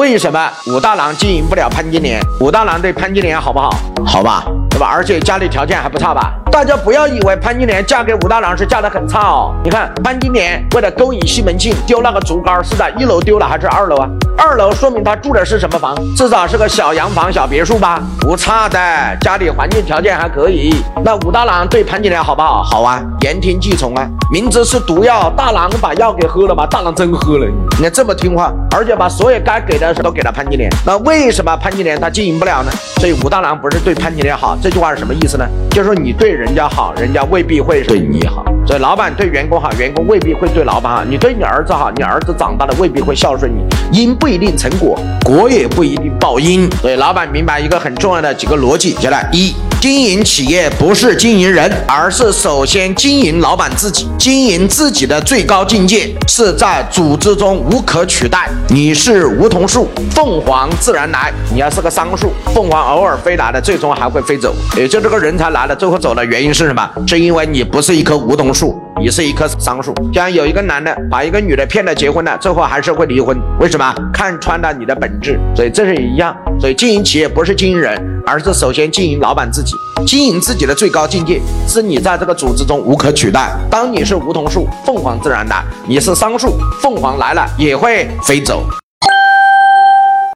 为什么武大郎经营不了潘金莲？武大郎对潘金莲好不好？好吧，对吧？而且家里条件还不差吧？大家不要以为潘金莲嫁给武大郎是嫁得很差哦。你看潘金莲为了勾引西门庆丢那个竹竿是在一楼丢了还是二楼啊？二楼说明他住的是什么房？至少是个小洋房、小别墅吧？不差的，家里环境条件还可以。那武大郎对潘金莲好不好？好啊，言听计从啊。明知是毒药，大郎把药给喝了吧？大郎真喝了，你看这么听话，而且把所有该给的都给了潘金莲。那为什么潘金莲她经营不了呢？所以武大郎不是对潘金莲好，这句话是什么意思呢？就是说你对人家好，人家未必会对你好。所以老板对员工好，员工未必会对老板好。你对你儿子好，你儿子长大了未必会孝顺你。因不一定成果，果也不一定报因。所以老板明白一个很重要的几个逻辑，下来一。经营企业不是经营人，而是首先经营老板自己。经营自己的最高境界是在组织中无可取代。你是梧桐树，凤凰自然来；你要是个桑树，凤凰偶尔飞来的，最终还会飞走。也就这个人才来了，最后走的原因是什么？是因为你不是一棵梧桐树，你是一棵桑树。像有一个男的把一个女的骗了结婚了，最后还是会离婚，为什么？看穿了你的本质。所以这是一样。所以经营企业不是经营人，而是首先经营老板自己。经营自己的最高境界，是你在这个组织中无可取代。当你是梧桐树，凤凰自然来；你是桑树，凤凰来了也会飞走。